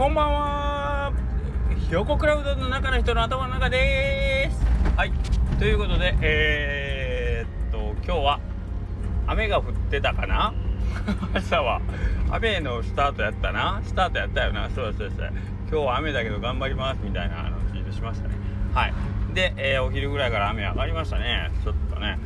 こんばんは。ひよこクラウドの中の人の頭の中です。はい。ということでえー、っと今日は雨が降ってたかな？朝は。雨のスタートやったな？スタートやったよな？そうそうそう。今日は雨だけど頑張りますみたいなあのツイートしましたね。はい。で、えー、お昼ぐらいから雨上がりましたね。ちょっとね。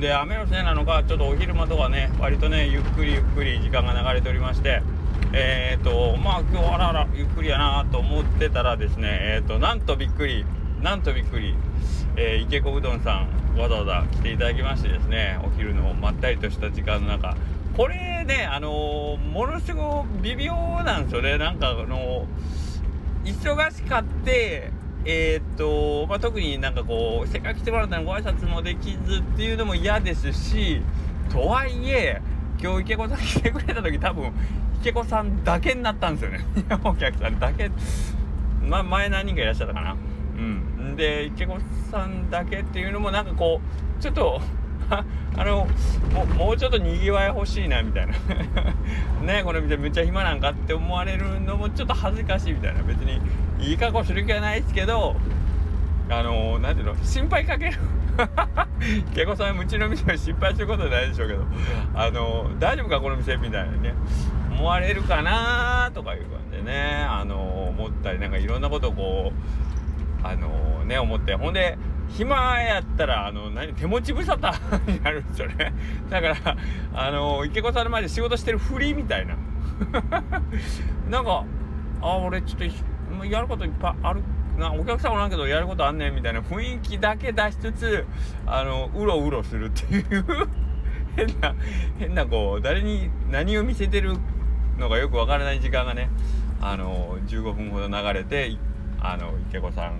で雨のせいなのかちょっとお昼間とかね割とねゆっくりゆっくり時間が流れておりましてえっ、ー、とまあ今日あらあらゆっくりやなと思ってたらですねえっ、ー、となんとびっくりなんとびっくり、えー、池子うどんさんわざわざ来ていただきましてですねお昼のまったりとした時間の中。これねあのものすごく微妙なんですよね。なんかあの忙しかってえー、っと、まあ、特になんかこう、せっかく来てもらったのご挨拶もできずっていうのも嫌ですし、とはいえ、今日池子さん来てくれた時多分、池子さんだけになったんですよね。お客さんだけ。ま、前何人かいらっしゃったかな。うん。で、池子さんだけっていうのもなんかこう、ちょっとあのももうちょっとにぎわい欲しいなみたいなねこの店めっちゃ暇なんかって思われるのもちょっと恥ずかしいみたいな別にいい格好する気はないですけどあの何ていうの心配かける結構さんうちの店は心配することはないでしょうけどあの大丈夫かこの店みたいなね思われるかなとかいう感じでねあの思ったりなんかいろんなことをこうあのね思ってほんで暇やったら、あの、何、手持ち無沙汰になるんですよね。だから、あの、池子さんの前で仕事してるふりみたいな。なんか、あ、俺ちょっと、やることいっぱいあるな、お客さんおらんけどやることあんねんみたいな雰囲気だけ出しつつ、あの、うろうろするっていう 変な、変なこう、誰に何を見せてるのかよくわからない時間がね、あの、15分ほど流れて、あの、池子さん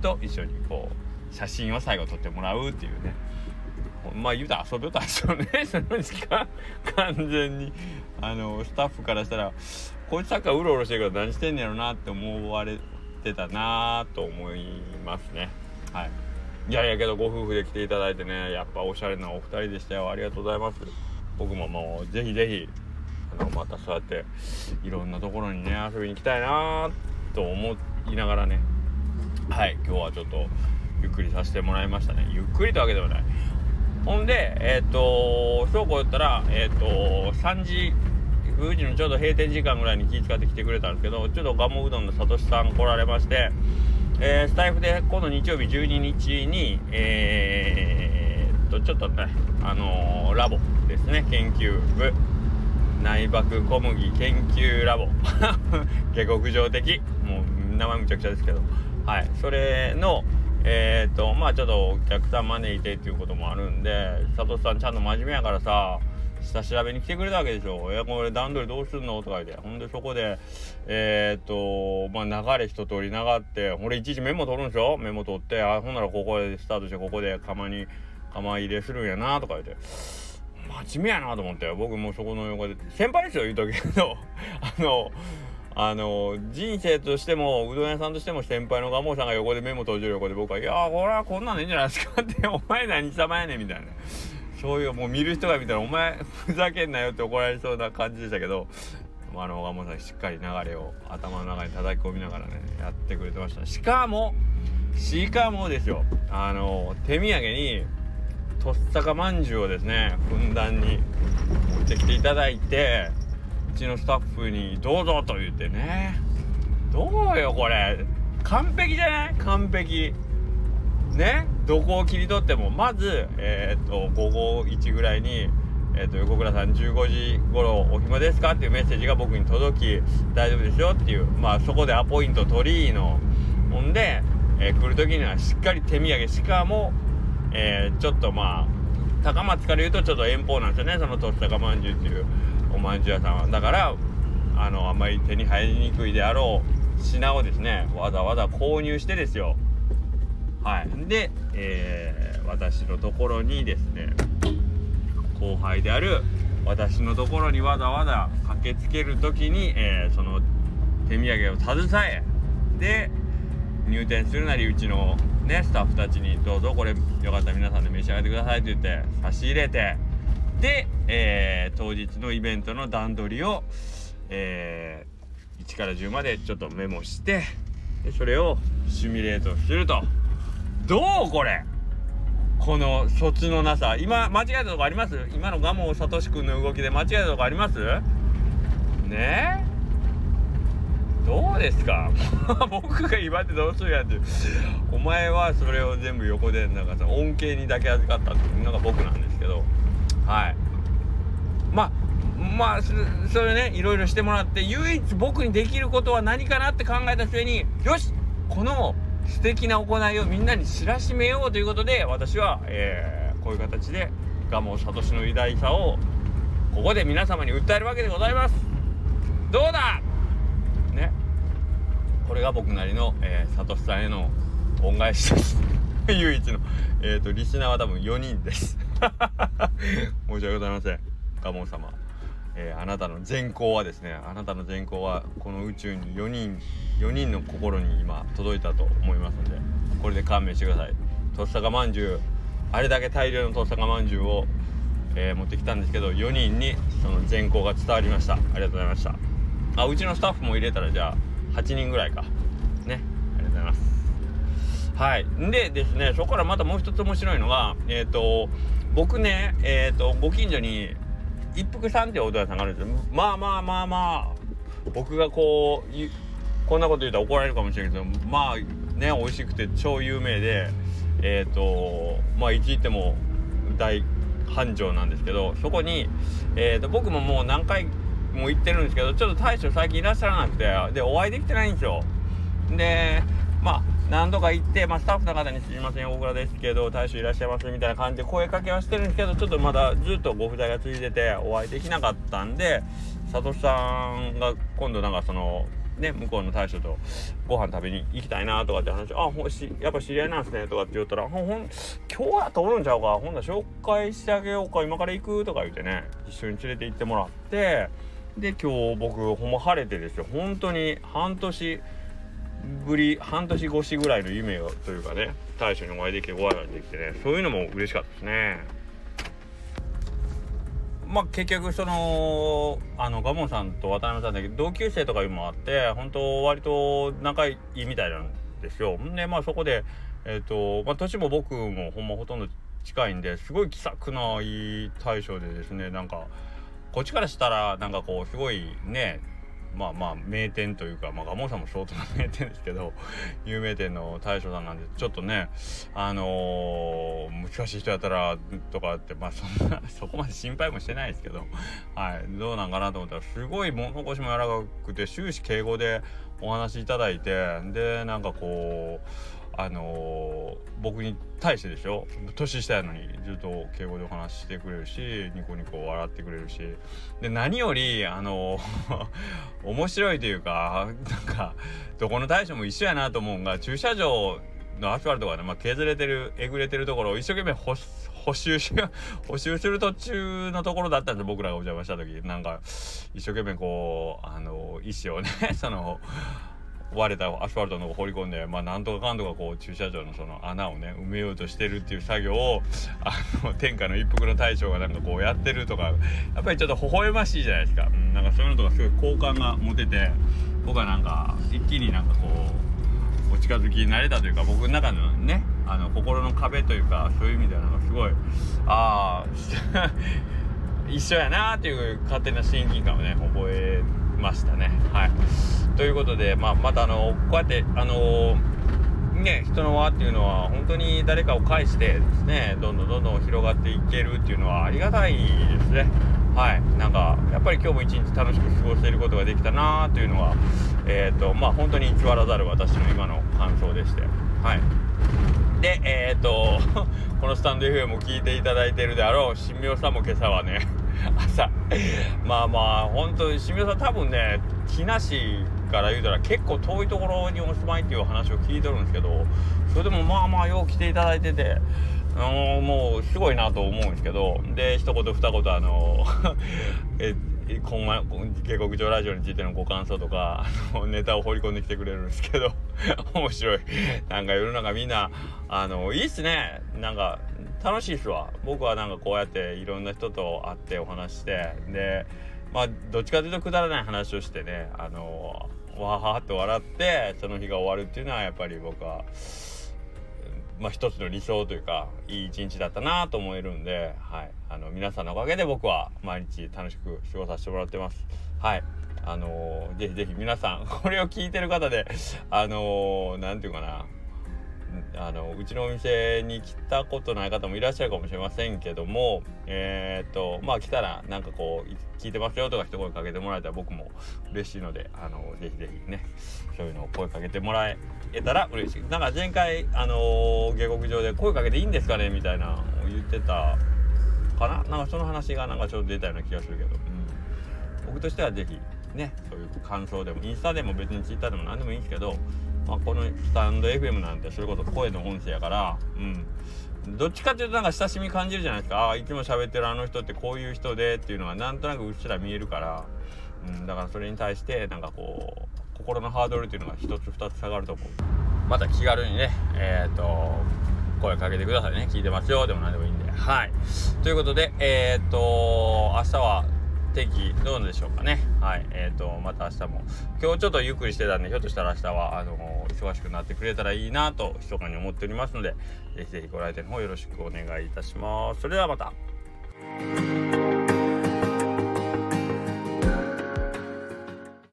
と一緒にこう、写真を最後撮ってもらうっていうね。まあ言うたら遊びよったんですよね。その時間完全に。あのスタッフからしたらこいつさっきかうろうろしてるから何してんねやろなって思われてたなと思いますね。はい。いやいやけどご夫婦で来ていただいてねやっぱおしゃれなお二人でしたよ。ありがとうございます。僕ももうぜひぜひあのまたそうやっていろんなところにね遊びに行きたいなと思いながらね。はい今日はちょっとゆっくりさせてもらいましたね。ゆっくりとわけではない。ほんでえっ、ー、と倉庫言ったらえっ、ー、と3時9時のちょうど閉店時間ぐらいに気遣ってきてくれたんですけどちょっとガモうどんのさとしさん来られましてえー、スタイフで今度日曜日12日にえー、っとちょっとねあのー、ラボですね研究部。内爆小麦研究ラボ 下克上的もう名前むちゃくちゃですけどはいそれのえー、っとまあちょっとお客さん招いてっていうこともあるんで佐藤さんちゃんと真面目やからさ下調べに来てくれたわけでしょ。え、これ段取りどうすんの？とか言って。ほんでそこで、えー、っと、まあ流れ一通り流って、俺いちいちメモ取るんでしょ？メモ取って、あ、ほんならここでスタートして、ここで釜に、釜入れするんやなとか言って。真面目やなと思って、僕もそこの横で、先輩ですよ、言うときけど、あの、あの人生としてもうどん屋さんとしても先輩の蒲生さんが横でメモ閉じる横で僕は「いやーこれはこんなんでいいんじゃないですか」って「お前何様やねん」みたいな。そういうもう見る人が見たら「お前ふざけんなよ」って怒られそうな感じでしたけど。あの蒲生さんしっかり流れを頭の中に叩き込みながらねやってくれてました。しかもしかもですよ。あの手土産にとっさかまんじゅうをですねふんだんに持ってきていただいてうちのスタッフに「どうぞ」と言ってね。どうよこれ。完璧じゃない？完璧。ね？どこを切り取っても。まずえー、っと午後1ぐらいにえー、っと横倉さん15時頃お暇ですか？っていうメッセージが僕に届き大丈夫ですよっていうまあそこでアポイント取りのほんで、えー、来る時にはしっかり手土産しかも、えー、ちょっとまあ高松から言うとちょっと遠方なんですよね。そのとっさかまんじゅうっていうおまんじゅう屋さんは。だからあのあんまり手に入りにくいであろう品をですねわざわざ購入してですよ。はい。で、えー、私のところにですね後輩である私のところにわざわざ駆けつける時に、えー、その手土産を携えで入店するなりうちのねスタッフたちにどうぞこれよかったら皆さんで召し上がってくださいと言って差し入れてで、えー、当日のイベントの段取りを、え1から10までちょっとメモしてでそれをシミュレートすると。どうこれ？この卒のなさ。今間違えたとこあります？今の蒲生聡君の動きで間違えたとこあります？ねどうですか？僕が言われてどうするやってお前はそれを全部横でなんかさ恩恵にだけ預かったっていうのが僕なんですけど。はい。まあまあそれねいろいろしてもらって唯一僕にできることは何かなって考えた末によしこの素敵な行いをみんなに知らしめようということで私は、えー、こういう形で蒲生聡の偉大さをここで皆様に訴えるわけでございます。どうだ？これが僕なりの、えー、聡さんへの恩返しです。唯一のえっ、ー、とリスナーは多分4人です。申し訳ございません。蒲生様。えー、あなたの善行はですねあなたの善行はこの宇宙に4人4人の心に今届いたと思いますのでこれで勘弁してください。とっさかまんじゅうあれだけ大量のとっさかまんじゅうを、えー、持ってきたんですけど4人にその善行が伝わりました。ありがとうございました。あうちのスタッフも入れたらじゃあ8人ぐらいか。ね。ありがとうございます。はい。でですねそこからまたもう一つ面白いのがえっ、ー、と僕ねえっ、ー、とご近所に一服さんってお父さんがあるんですよ。まあまあまあまあ僕がこうこんなこと言うたら怒られるかもしれないけどまあね美味しくて超有名でえっ、ー、とまあいつ行っても大繁盛なんですけどそこに、えーと、僕ももう何回も行ってるんですけどちょっと大将最近いらっしゃらなくてでお会いできてないんですよ。でまあ何度か行って、まあ、スタッフの方に「すいません大倉ですけど大将いらっしゃいます」みたいな感じで声かけはしてるんですけどちょっとまだずっとご不在が続いててお会いできなかったんで佐藤さんが今度なんかそのね向こうの大将とご飯食べに行きたいなとかって話「あほしやっぱ知り合いなんですね」とかって言ったら「ほん今日は通るんちゃうかほんなら紹介してあげようか今から行く」とか言ってね一緒に連れて行ってもらってで今日僕ほんま晴れてですよ本当に半年ぶり半年越しぐらいの夢をというかね大将にお会いできてご挨拶できてねそういうのも嬉しかったですね。まあ結局そのあのガモンさんと渡辺さんだけど同級生とかいうのもあって本当割と仲いいみたいなんですよ。でまあそこでえっ、ー、とまあ年も僕もほんまほとんど近いんですごい気さくない大将でですねなんかこっちからしたらなんかこうすごいねまあまあ名店というか、まあ、モンさんも相当な名店ですけど有名店の大将さんなんでちょっとねあのー、難しい人やったらとかってまあそんな そこまで心配もしてないですけどはいどうなんかなと思ったらすごい物腰も柔らかくて終始敬語でお話しいただいてでなんかこうあのー、僕に対してでしょ年下やのにずっと敬語でお話ししてくれるしニコニコ笑ってくれるしで何よりあのー、面白いというかなんかどこの大将も一緒やなと思うんが駐車場のアスファルトがね、まあ、削れてるえぐれてるところを一生懸命補修し補修する途中のところだったんです僕らがお邪魔した時なんか一生懸命こうあの石をね その割れたアスファルトの放り込んで、まあ、なんとかかんとかこう駐車場のその穴をね埋めようとしてるっていう作業をあの天下の一服の大将がなんかこうやってるとかやっぱりちょっと微笑ましいじゃないですか、うん、なんかそういうのとかすごい好感が持てて僕はなんか一気になんかこう近づきになれたというか僕の中のねあの心の壁というかそういう意味ではなんかすごいああ 一緒やなっていう勝手な親近感をね覚えましたね。はい。ということで、まあ、またあのこうやってあのね人の輪っていうのは本当に誰かを介してですねどんどんどんどん広がっていけるっていうのはありがたいですね。はい。なんかやっぱり今日も一日楽しく過ごせることができたなというのはえっ、ー、とまあ本当に偽らざる私の今の感想でして。はい。でえっ、ー、とこのスタンド FM を聞いていただいているであろう神妙さんも今朝はね 朝まあまあ本当に清水さん多分ね木梨から言うたら結構遠いところにお住まいっていう話を聞いてるんですけどそれでもまあまあよう来ていただいててあのもうすごいなと思うんですけどで一言二言あの え今後下克上ラジオについてのご感想とかあのネタを放り込んできてくれるんですけど 面白い。なんか世の中みんなあのいいっすね。なんか楽しいっすわ。僕はなんかこうやっていろんな人と会ってお話してでまあどっちかというとくだらない話をしてねあのわははって笑ってその日が終わるっていうのはやっぱり僕はまあ一つの理想というかいい一日だったなと思えるんで、はい、あの皆さんのおかげで僕は毎日楽しく過ごさせてもらってます。はい。あのー、ぜひぜひ皆さんこれを聞いてる方であの何、ー、て言うかな。あのうちのお店に来たことない方もいらっしゃるかもしれませんけどもえー、っとまあ来たらなんかこう聞いてますよとか一声かけてもらえたら僕も嬉しいのであのぜひぜひねそういうのを声かけてもらえたら嬉しい。なんか前回あの、下克上で声かけていいんですかねみたいな言ってたかな？なんかその話がなんかちょっと出たような気がするけど、うん、僕としてはぜひねそういう感想でもインスタでも別にツイッターでも何でもいいんですけどまあ、このスタンド FM なんてそれこそ声の音声やからうん。どっちかっていうとなんか親しみ感じるじゃないですか。ああいつも喋ってるあの人ってこういう人でっていうのはなんとなくうっすら見えるから、うん、だからそれに対してなんかこう心のハードルっていうのが一つ二つ下がると思う。また気軽にねえっ、ー、と声かけてくださいね。聞いてますよ。でも何でもいいんで。はい。ということでえっ、ー、と明日は天気どうでしょうかね。はい。えっ、ー、と、また明日も。今日ちょっとゆっくりしてたんで、ひょっとしたら明日は、あの忙しくなってくれたらいいなと、密かに思っておりますので、ぜひぜひご来店の方よろしくお願いいたします。それではまた。